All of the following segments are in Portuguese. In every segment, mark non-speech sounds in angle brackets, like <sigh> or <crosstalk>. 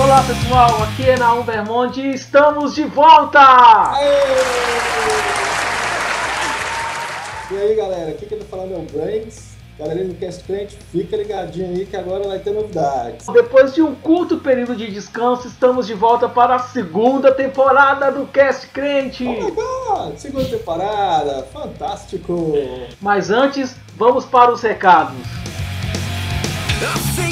Olá pessoal, aqui é Naum Vermonte e estamos de volta! E aí galera, aqui quem tá falando é o Branks. Galera do Cast Crente, fica ligadinho aí que agora vai ter novidades. Depois de um curto período de descanso, estamos de volta para a segunda temporada do Cast Crente. Oh my God, segunda temporada, fantástico! Mas antes, vamos para os recados. I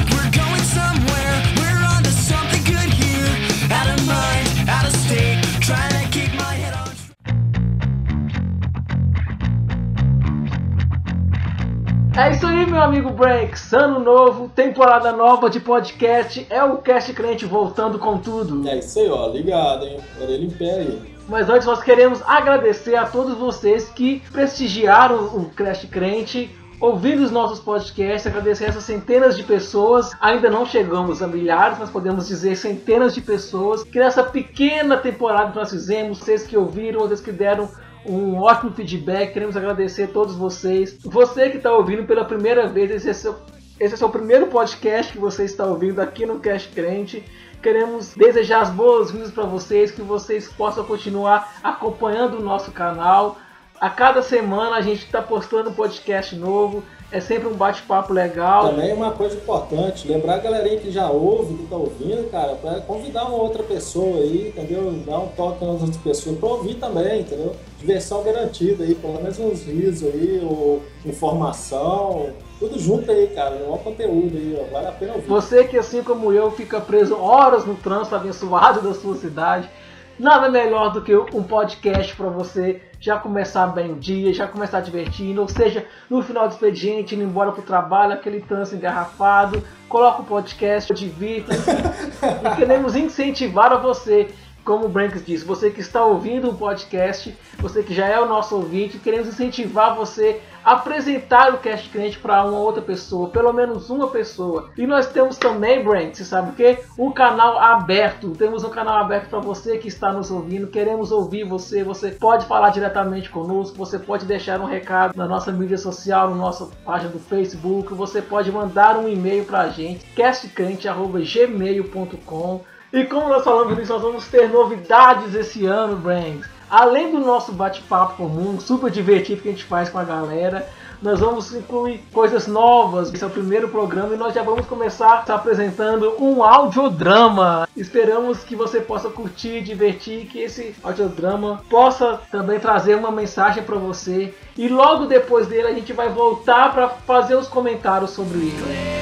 É isso aí, meu amigo Breaks. Ano novo, temporada nova de podcast. É o Cast Crente voltando com tudo. É isso aí, ó, ligado, hein? Orelha em pé aí. Mas antes nós queremos agradecer a todos vocês que prestigiaram o Crash Crente, ouvindo os nossos podcasts, agradecer essas centenas de pessoas. Ainda não chegamos a milhares, mas podemos dizer centenas de pessoas que nessa pequena temporada que nós fizemos, vocês que ouviram, vocês que deram um ótimo feedback, queremos agradecer a todos vocês. Você que está ouvindo pela primeira vez, esse é, seu, esse é o seu primeiro podcast que você está ouvindo aqui no Cast Crente. Queremos desejar as boas-vindas para vocês, que vocês possam continuar acompanhando o nosso canal. A cada semana a gente está postando um podcast novo. É sempre um bate-papo legal. Também uma coisa importante, lembrar a galerinha que já ouve, que tá ouvindo, cara, para convidar uma outra pessoa aí, entendeu? Dar um toque nas outras pessoas para ouvir também, entendeu? Diversão garantida aí, pelo menos uns risos aí, ou informação, tudo junto aí, cara, um conteúdo aí, ó, vale a pena ouvir. Você que assim como eu fica preso horas no trânsito abençoado da sua cidade, nada melhor do que um podcast para você já começar bem o dia, já começar divertindo, ou seja, no final do expediente, indo embora pro trabalho, aquele trânsito engarrafado, coloca o podcast, divirta <laughs> e queremos incentivar a você. Como o Branks disse, você que está ouvindo um podcast, você que já é o nosso ouvinte, queremos incentivar você apresentar o Cast Crente para uma outra pessoa, pelo menos uma pessoa. E nós temos também, Branks, você sabe o que? Um canal aberto. Temos um canal aberto para você que está nos ouvindo. Queremos ouvir você. Você pode falar diretamente conosco. Você pode deixar um recado na nossa mídia social, na nossa página do Facebook. Você pode mandar um e-mail para a gente, castcrente@gmail.com. E como nós falamos nisso, nós vamos ter novidades esse ano, Branks. Além do nosso bate-papo comum, super divertido que a gente faz com a galera, nós vamos incluir coisas novas. Esse é o primeiro programa e nós já vamos começar se apresentando um audiodrama. Esperamos que você possa curtir, divertir, que esse audiodrama possa também trazer uma mensagem para você. E logo depois dele a gente vai voltar para fazer os comentários sobre ele.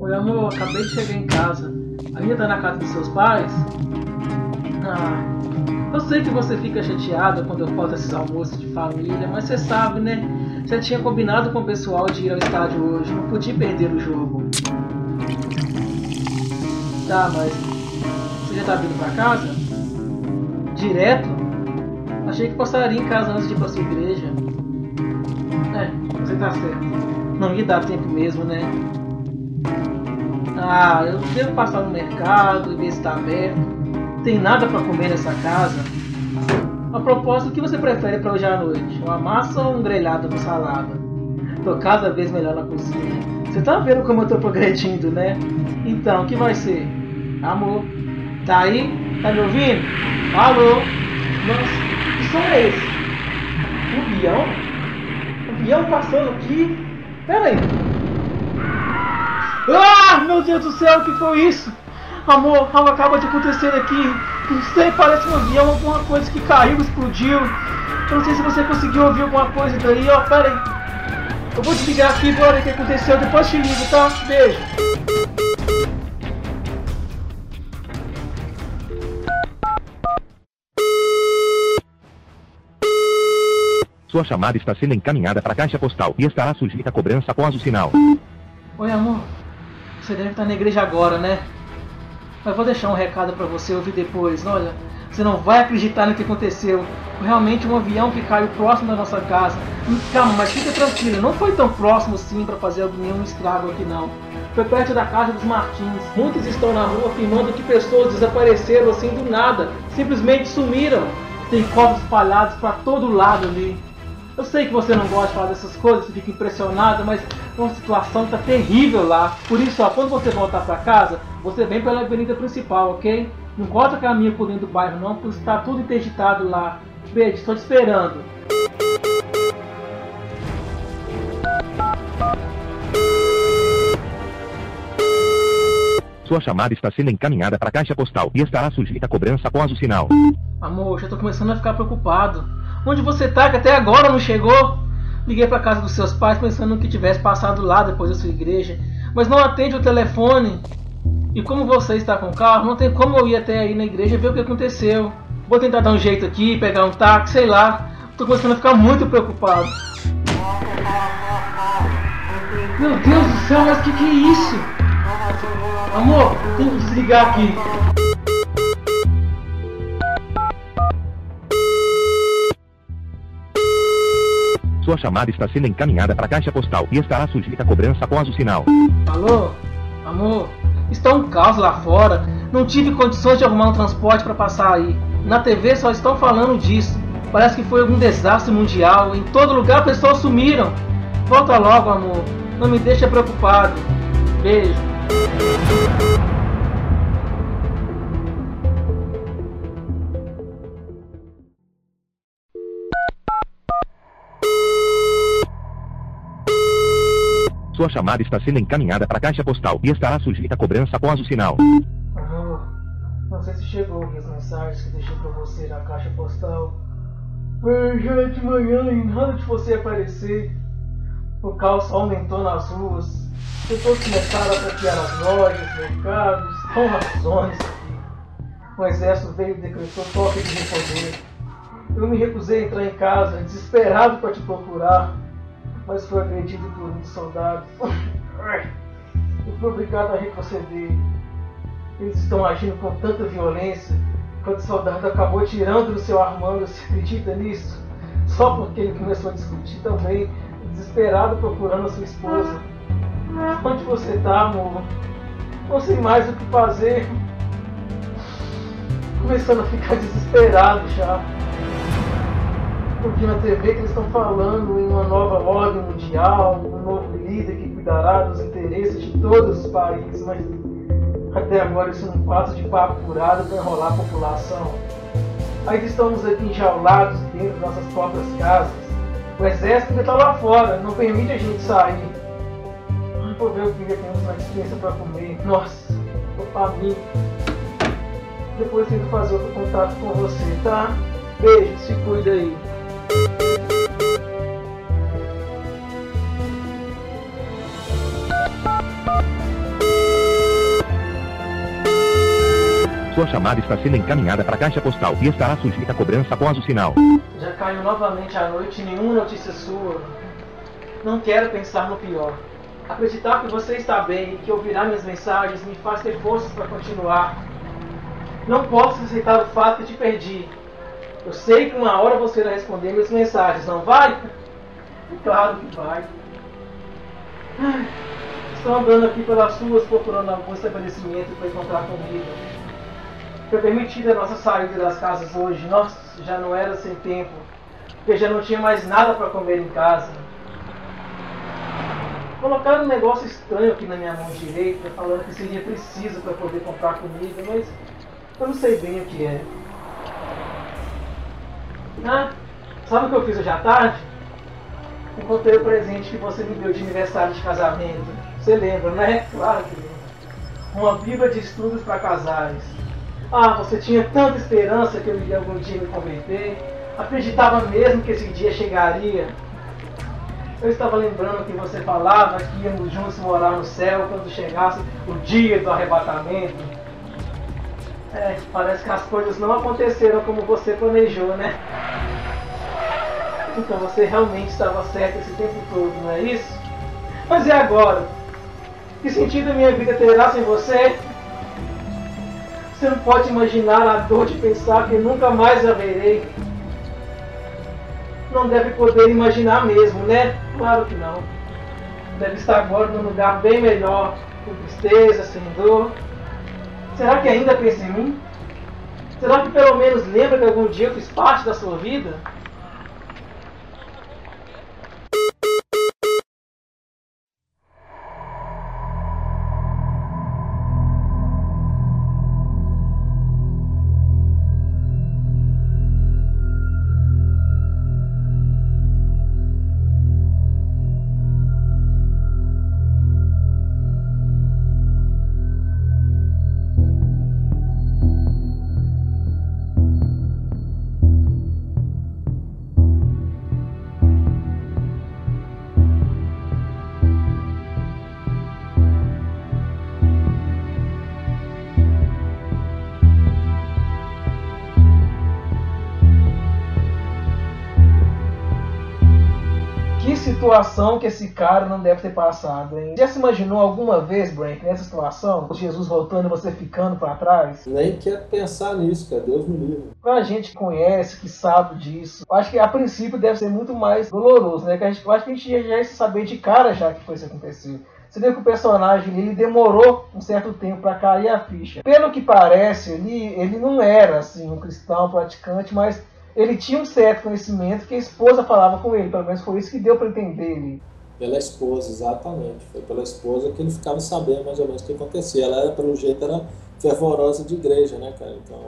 Oi amor, acabei de chegar em casa. Ainda tá na casa dos seus pais? Ah, eu sei que você fica chateada quando eu faço esses almoços de família, mas você sabe, né? Já tinha combinado com o pessoal de ir ao estádio hoje, não podia perder o jogo. Tá, mas você já tá vindo pra casa? Direto? Achei que passaria em casa antes de ir pra sua igreja. É, você tá certo. Não ia dar tempo mesmo, né? Ah, eu devo passar no mercado e ver se tá aberto. Tem nada pra comer nessa casa. A propósito, o que você prefere pra hoje à noite? Uma massa ou um grelhado com salada? Tô cada vez melhor na cozinha. Você tá vendo como eu tô progredindo, né? Então, o que vai ser? Amor, tá aí? Tá me ouvindo? Alô? Nossa, que som é esse? Um Um avião passando aqui? Pera aí. Ah, meu Deus do céu, o que foi isso? Amor, algo acaba de acontecer aqui. Não sei, parece um avião, alguma coisa que caiu, explodiu. Eu não sei se você conseguiu ouvir alguma coisa daí, ó. Pera aí. Eu vou desligar aqui ver o que aconteceu, depois te ligo, tá? Beijo. Sua chamada está sendo encaminhada para a caixa postal e estará sujeita a cobrança após o sinal. Oi, amor. Você deve estar na igreja agora, né? Mas vou deixar um recado pra você ouvir depois. Olha, Você não vai acreditar no que aconteceu. Realmente um avião que caiu próximo da nossa casa. Hum, Calma, mas fica tranquilo, não foi tão próximo assim para fazer nenhum estrago aqui não. Foi perto da casa dos Martins. Muitos estão na rua afirmando que pessoas desapareceram assim do nada, simplesmente sumiram. Tem corpos espalhados para todo lado ali. Eu sei que você não gosta de falar dessas coisas, você fica impressionado, mas uma situação tá terrível lá. Por isso, ó, quando você voltar para casa, você vem pela avenida principal, ok? Não corta caminho por dentro do bairro não, porque está tudo interditado lá. Beijo, estou te esperando. Sua chamada está sendo encaminhada para a caixa postal e estará sujeita a cobrança após o sinal. Amor, já tô começando a ficar preocupado. Onde você tá que até agora não chegou? Liguei pra casa dos seus pais pensando que tivesse passado lá depois da sua igreja, mas não atende o telefone. E como você está com carro, não tem como eu ir até aí na igreja ver o que aconteceu. Vou tentar dar um jeito aqui, pegar um táxi, sei lá. Tô começando a ficar muito preocupado. Meu Deus do céu, mas que que é isso? Amor, tem que desligar aqui. Sua chamada está sendo encaminhada para a caixa postal e estará sujeita a cobrança após o sinal. Alô? Amor, está um caos lá fora. Não tive condições de arrumar um transporte para passar aí. Na TV só estão falando disso. Parece que foi algum desastre mundial. Em todo lugar pessoas sumiram. Volta logo, amor. Não me deixa preocupado. Beijo. Sua chamada está sendo encaminhada para a caixa postal e estará sujeita a cobrança após o sinal. Amor, não sei se chegou as mensagens que deixei pra você na caixa postal. Mas já é de manhã e nada de você aparecer. O caos aumentou nas ruas. Pessoas começaram a saquear as lojas, mercados, estão razões. O exército veio e decretou toque de recolher. Eu me recusei a entrar em casa, desesperado para te procurar, mas fui agredido por um dos soldados. <laughs> Eu fui obrigado a retroceder. Eles estão agindo com tanta violência que o soldado acabou tirando do seu Armando, você acredita nisso? Só porque ele começou a discutir também, desesperado procurando a sua esposa. Onde você tá, amor? Não sei mais o que fazer. Começando a ficar <laughs> desesperado já. Vi na TV que eles estão falando em uma nova ordem mundial, um novo líder que cuidará dos interesses de todos os países, mas até agora isso não passa de papo furado para enrolar a população. Ainda estamos aqui enjaulados dentro das nossas próprias casas. O exército está lá fora, não permite a gente sair. Ai, Vou ver o que temos na dispensa para comer. Nossa, tô faminto. Depois tento fazer outro contato com você, tá? Beijo, se cuida aí. Sua chamada está sendo encaminhada para a caixa postal e estará sujeita a cobrança após o sinal. Já caiu novamente a noite e nenhuma notícia sua. Não quero pensar no pior. Acreditar que você está bem e que ouvirá minhas mensagens me faz ter forças para continuar. Não posso aceitar o fato te perdi. Eu sei que uma hora você irá responder minhas mensagens, não vai? Claro que vai. Ai, Estou andando aqui pelas ruas procurando algum estabelecimento para encontrar comida. Foi permitida a nossa saída das casas hoje. Nossa, já não era sem tempo. Porque já não tinha mais nada para comer em casa. Colocaram um negócio estranho aqui na minha mão direita, falando que seria preciso para poder comprar comida, mas eu não sei bem o que é. Ah, sabe o que eu fiz hoje à tarde? Encontrei o presente que você me deu de aniversário de casamento. Você lembra, né? Claro que lembra. Uma Bíblia de estudos para casais. Ah, você tinha tanta esperança que eu iria algum dia me converter. Acreditava mesmo que esse dia chegaria. Eu estava lembrando que você falava que íamos juntos morar no céu quando chegasse o dia do arrebatamento. É, parece que as coisas não aconteceram como você planejou, né? Então você realmente estava certo esse tempo todo, não é isso? Mas e agora? Que sentido minha vida terá sem você? Você não pode imaginar a dor de pensar que nunca mais a verei. Não deve poder imaginar mesmo, né? Claro que não. Deve estar agora num lugar bem melhor, com tristeza, sem dor. Será que ainda pensa em mim? Será que pelo menos lembra que algum dia eu fiz parte da sua vida? Situação que esse cara não deve ter passado, hein? Já se imaginou alguma vez, Brank, nessa situação? Jesus voltando e você ficando pra trás? Nem quero pensar nisso, cara. Deus me livre. Pra gente que conhece, que sabe disso, acho que a princípio deve ser muito mais doloroso, né? Que a gente, acho que a gente já ia saber de cara já que foi isso que aconteceu. Você vê que o personagem ele demorou um certo tempo para cair a ficha. Pelo que parece, ele, ele não era assim um cristão praticante, mas ele tinha um certo conhecimento que a esposa falava com ele, pelo menos foi isso que deu para entender ele. Pela esposa, exatamente. Foi pela esposa que ele ficava sabendo mais ou menos o que acontecia. Ela era, pelo jeito, era fervorosa de igreja, né, cara? Então,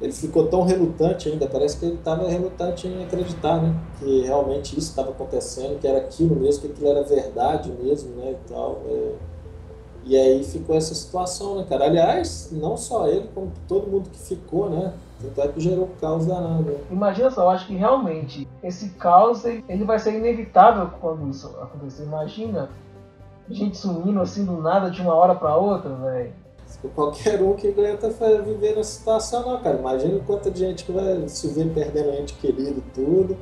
ele ficou tão relutante ainda, parece que ele estava relutante em acreditar, né? Que realmente isso estava acontecendo, que era aquilo mesmo, que aquilo era verdade mesmo, né? E tal. é. E aí ficou essa situação, né, cara? Aliás, não só ele, como todo mundo que ficou, né? Tanto é que gerou caos danado. Imagina só, eu acho que realmente esse caos ele, vai ser inevitável quando isso acontecer. Imagina gente sumindo assim do nada de uma hora para outra, velho. Qualquer um que aguenta viver nessa situação, não, cara. Imagina o quanto de gente que vai se ver perdendo ente querido e tudo.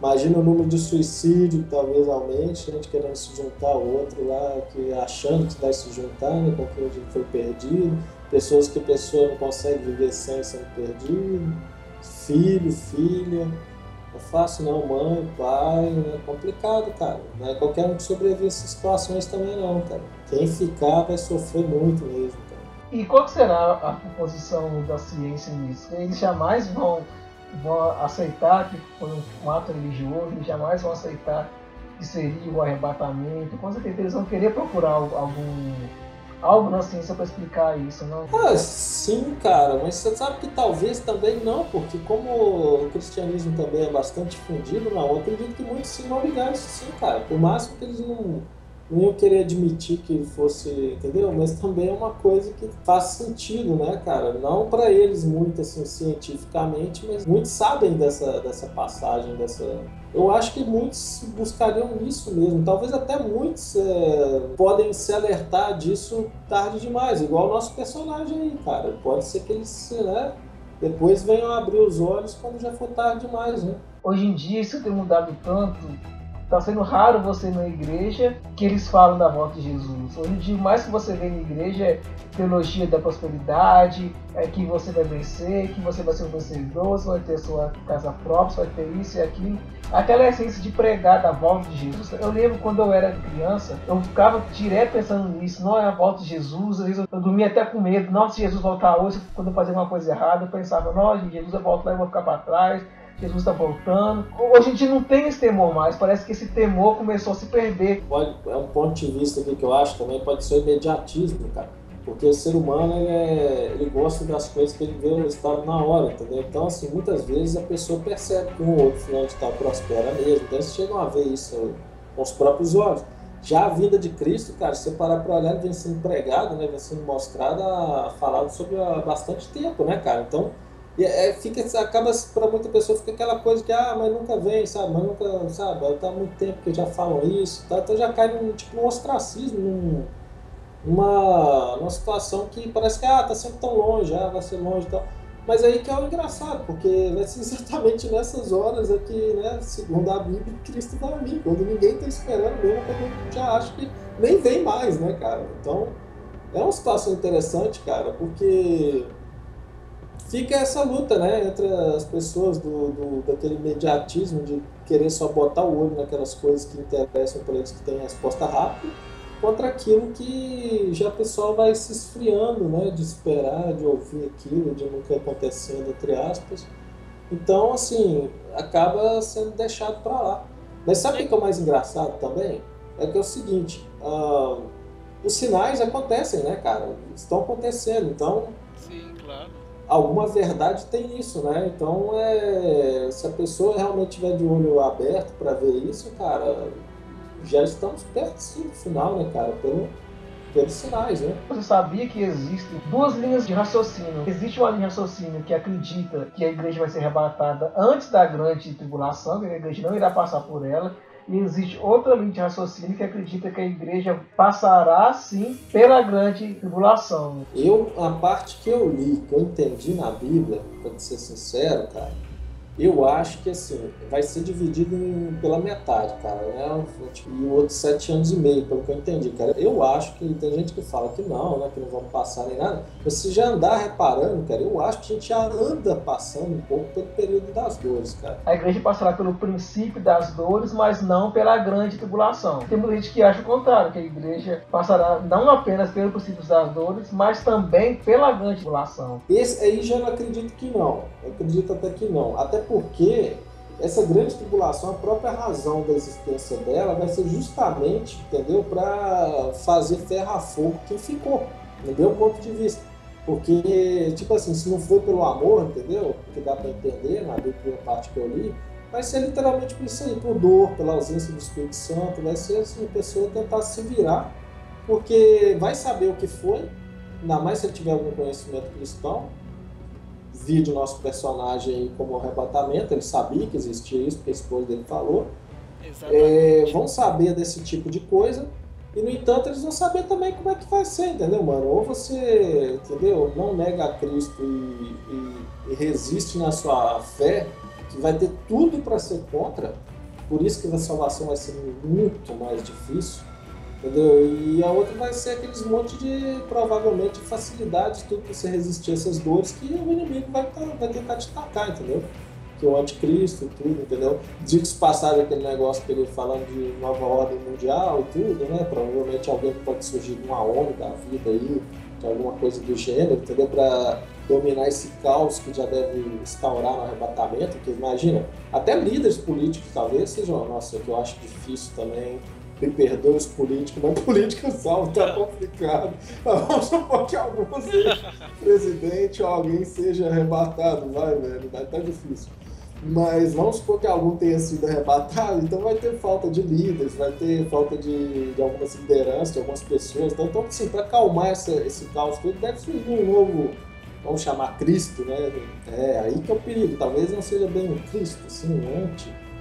Imagina o número de suicídio que talvez aumente, gente querendo se juntar ao outro lá, que achando que vai se juntar, né, com quem foi perdido. Pessoas que a pessoa não consegue viver sem sendo perdido. Filho, filha. Não é fácil não, mãe, pai, né? é complicado, cara. Não é qualquer um que sobrevive a essas situações também não, cara. Quem ficar vai sofrer muito mesmo, cara. E qual será a posição da ciência nisso? Eles jamais vão, vão aceitar que foi um ato religioso, eles jamais vão aceitar que seria o arrebatamento. Com certeza eles vão querer procurar al- algum algo na ciência para explicar isso, não? Ah, sim, cara, mas você sabe que talvez também não, porque como o cristianismo também é bastante difundido, não, eu acredito que muitos sim vão ligar isso sim, cara. Por máximo que eles não, não querer admitir que fosse, entendeu? Mas também é uma coisa que faz sentido, né, cara? Não para eles muito assim cientificamente, mas muitos sabem dessa, dessa passagem, dessa. Eu acho que muitos buscariam nisso mesmo. Talvez até muitos é, podem se alertar disso tarde demais, igual o nosso personagem aí, cara. Pode ser que eles, né, depois venham abrir os olhos quando já for tarde demais, né? Hoje em dia isso tem mudado tanto. Tá sendo raro você ir na igreja que eles falam da volta de Jesus. Hoje em dia, mais que você vê na igreja é teologia da prosperidade, é que você vai vencer, que você vai ser um vencedor, você vai ter sua casa própria, você vai ter isso e aquilo. Aquela essência de pregar da volta de Jesus. Eu lembro quando eu era criança, eu ficava direto pensando nisso. Não é a volta de Jesus. Às vezes eu dormia até com medo. Nossa, se Jesus voltar hoje, quando eu fazia uma coisa errada, eu pensava, nossa, Jesus vai voltar e eu vou ficar para trás. Jesus está voltando. Hoje em dia não tem esse temor mais. Parece que esse temor começou a se perder. Pode, é um ponto de vista aqui que eu acho também pode ser o imediatismo, cara. Porque o ser humano ele, é- ele gosta das coisas que ele vê o resultado na hora, entendeu? Então, assim, muitas vezes a pessoa percebe que um ou outro fulano de tal prospera mesmo. Então, eles chegam a ver isso com os próprios olhos. Já a vida de Cristo, cara, se você parar para olhar, ele vem sendo pregado, né? Vem sendo mostrado, falado sobre há bastante tempo, né, cara? Então, e é, fica, acaba para muita pessoa fica aquela coisa que ah, mas nunca vem, sabe? Mas nunca, sabe? Tá há muito tempo que já falam isso, tá? então já cai num tipo um ostracismo, num, numa, numa situação que parece que ah, tá sempre tão longe, ah, vai ser longe e tal. Mas aí que é o engraçado, porque vai ser exatamente nessas horas aqui, né, segundo a Bíblia, Cristo vai vir, quando ninguém tá esperando mesmo, quando já acha que nem vem mais, né, cara? Então, é uma situação interessante, cara, porque fica essa luta, né, entre as pessoas do, do- daquele imediatismo de querer só botar o olho naquelas coisas que interessam para eles que têm resposta rápida, contra aquilo que já o pessoal vai se esfriando, né, de esperar, de ouvir aquilo, de nunca acontecendo, entre aspas. Então, assim, acaba sendo deixado para lá. Mas sabe o que é o mais engraçado também? É que é o seguinte, ah, os sinais acontecem, né, cara? Estão acontecendo, então Sim, claro. Alguma verdade tem nisso, né? Então, é, se a pessoa realmente tiver de olho aberto para ver isso, cara, já estamos perto sim, do final, né, cara? Pelo, pelos sinais, né? Você sabia que existem duas linhas de raciocínio. Existe uma linha de raciocínio que acredita que a igreja vai ser arrebatada antes da grande tribulação, que a igreja não irá passar por ela. E existe outra linha de raciocínio que acredita que a igreja passará sim pela grande tribulação. Eu, a parte que eu li, que eu entendi na Bíblia, pra ser sincero, cara, eu acho que assim, vai ser dividido em- pela metade, cara, né? Tipo, E o outro sete anos e meio, pelo que eu entendi, cara. Eu acho que tem gente que fala que não, né? Que não vamos passar nem nada. Mas se já andar reparando, cara, eu acho que a gente já anda passando um pouco pelo período das dores, cara. A igreja passará pelo princípio das dores, mas não pela grande tribulação. Tem muita gente que acha o contrário, que a igreja passará não apenas pelo princípio das dores, mas também pela grande tribulação. Esse aí já não acredito que não. Eu acredito até que não. Até porque essa grande tribulação, a própria razão da existência dela vai ser justamente, entendeu, para fazer ferro a fogo quem ficou, no meu ponto de vista. Porque, tipo assim, se não for pelo amor, entendeu? Que dá para entender na primeira parte que eu li, vai ser literalmente por isso aí, por dor, pela ausência do Espírito Santo, vai ser assim, a pessoa tentar se virar, porque vai saber o que foi, ainda mais se ele tiver algum conhecimento cristão, vídeo nosso personagem aí como arrebatamento, ele sabia que existia isso, porque a esposa dele falou. É, vão saber desse tipo de coisa, e no entanto eles vão saber também como é que vai ser, entendeu, mano? Ou você, entendeu, não nega a Cristo e, e- e resiste na sua fé, que vai ter tudo para ser contra, por isso que a salvação vai ser muito mais difícil. Entendeu? E a outra vai ser aqueles monte de, provavelmente, facilidades, tudo pra você resistir a essas dores que o inimigo vai, tá- vai tentar te atacar, entendeu? Que o anticristo tudo, entendeu? Diga-se passagem aquele negócio que ele falando de nova ordem mundial e tudo, né? Provavelmente alguém pode surgir de uma ONU da vida aí, de alguma coisa do gênero, entendeu? Pra dominar esse caos que já deve instaurar no arrebatamento, porque imagina, até líderes políticos talvez sejam, nossa, que eu acho difícil também, me perdoe os políticos, mas política salvo tá complicado. Vamos supor que algum seja presidente ou alguém seja arrebatado, vai, velho, vai tá difícil. Mas vamos supor que algum tenha sido arrebatado, então vai ter falta de líderes, vai ter falta de, de algumas lideranças, de algumas pessoas. Então, então assim, para acalmar essa, esse caos todo, deve surgir um novo, vamos chamar Cristo, né? É, aí que é o perigo. Talvez não seja bem um Cristo, sim, um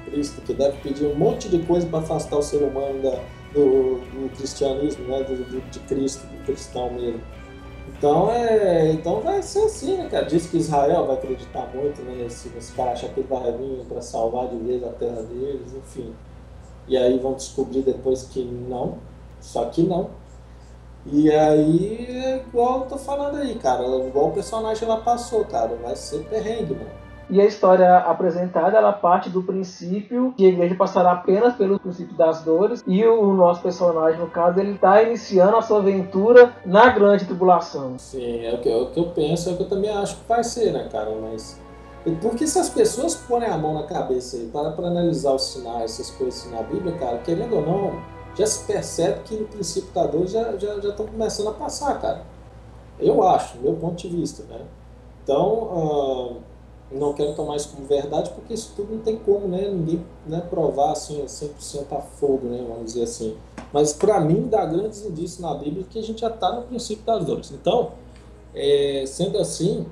anticristo, que deve pedir um monte de coisa para afastar o ser humano da, do, do cristianismo, né? Do, do- de Cristo, do cristão mesmo. Então, é, então vai ser assim, né, cara? Diz que Israel vai acreditar muito né, nesse, nesse cara achar que ele vai vir para salvar de vez a terra deles, enfim. E aí vão descobrir depois que não, só que não. E aí, é igual eu tô falando aí, cara, igual o personagem lá passou, cara, vai ser perrengue, mano. E a história apresentada, ela parte do princípio que a igreja passará apenas pelo princípio das dores e o nosso personagem, no caso, ele está iniciando a sua aventura na grande tribulação. Sim, é o que, que eu penso, é o que eu também acho que vai ser, né, cara? Mas. Porque se as pessoas porem a mão na cabeça aí para, para analisar os sinais, essas coisas assim na Bíblia, cara, querendo ou não, já se percebe que no princípio da dor já já, já estão começando a passar, cara. Eu acho, do meu ponto de vista, né? Então, ah, não quero tomar isso como verdade, porque isso tudo não tem como, né? Ninguém né, provar assim 100% a fogo, né? Vamos dizer assim. Mas para mim dá grandes indícios na Bíblia que a gente já está no princípio das dores. Então, é, sendo assim,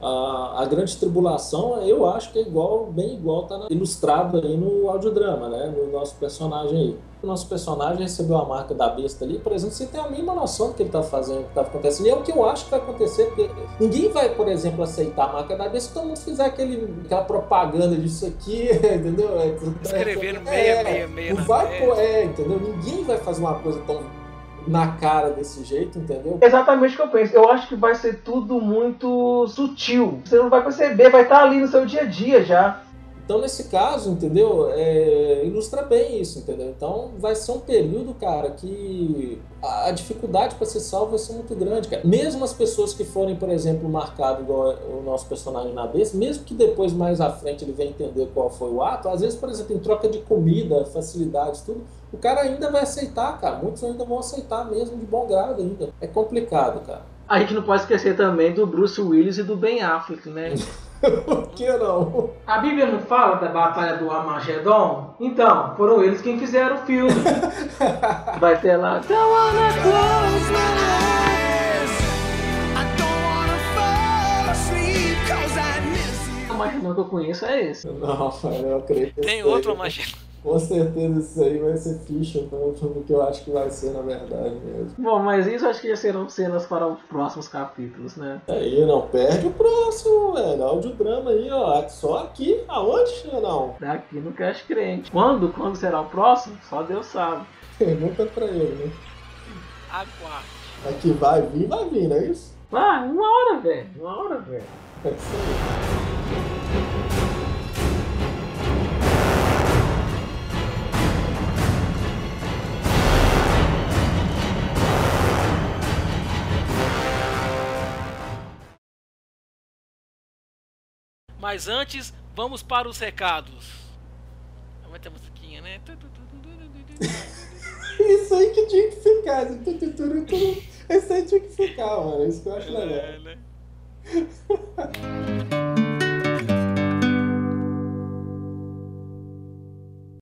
a, a grande tribulação, eu acho que é igual, bem igual, tá ilustrado aí no audiodrama, né? No nosso personagem aí. O nosso personagem recebeu a marca da besta ali, por exemplo, você tem a mínima noção do que ele está fazendo, do que está acontecendo. E é o que eu acho que vai acontecer, porque ninguém vai, por exemplo, aceitar a marca da besta se todo mundo fizer aquele, aquela propaganda disso aqui, <laughs> entendeu? É, Escrevendo é, meia, meia, meia não vai pôr- é, entendeu? Ninguém vai fazer uma coisa tão na cara desse jeito, entendeu? Exatamente o que eu penso. Eu acho que vai ser tudo muito sutil. Você não vai perceber, vai estar ali no seu dia a dia já. Então, nesse caso, entendeu? É, ilustra bem isso, entendeu? Então, vai ser um período, cara, que a, dificuldade para ser salvo vai ser muito grande, cara. Mesmo as pessoas que forem, por exemplo, marcado igual o nosso personagem na besta, mesmo que depois, mais à frente, ele venha entender qual foi o ato, às vezes, por exemplo, em troca de comida, facilidades, tudo, o cara ainda vai aceitar, cara. Muitos ainda vão aceitar mesmo de bom grado ainda. É complicado, cara. A gente não pode esquecer também do Bruce Willis e do Ben Affleck, né? <laughs> Por que não? A Bíblia não fala da Batalha do Armagedon? Então, foram eles quem fizeram o filme. <laughs> Vai ter lá. Don't wanna close my eyes. Armagedon que eu conheço é esse. Não, eu acredito. Tem outro magia. Com certeza isso aí vai ser ficha do do que eu acho que vai ser, na verdade mesmo. Bom, mas isso acho que já serão cenas para os próximos capítulos, né? Aí, não perde o próximo, velho. Audiodrama aí, ó. Só aqui, aonde, não? Daqui no Cash Crente. Quando? Quando será o próximo? Só Deus sabe. Pergunta pra ele, né? Aguarde. Aqui vai vir, vai vir, não é isso? Ah, uma hora, velho. Uma hora, velho. É isso aí. Mas antes, vamos para os recados. Vai ter musiquinha, né? Isso aí que tinha que ficar. Esse aí tinha que ficar, mano. Isso que eu acho legal. É, né?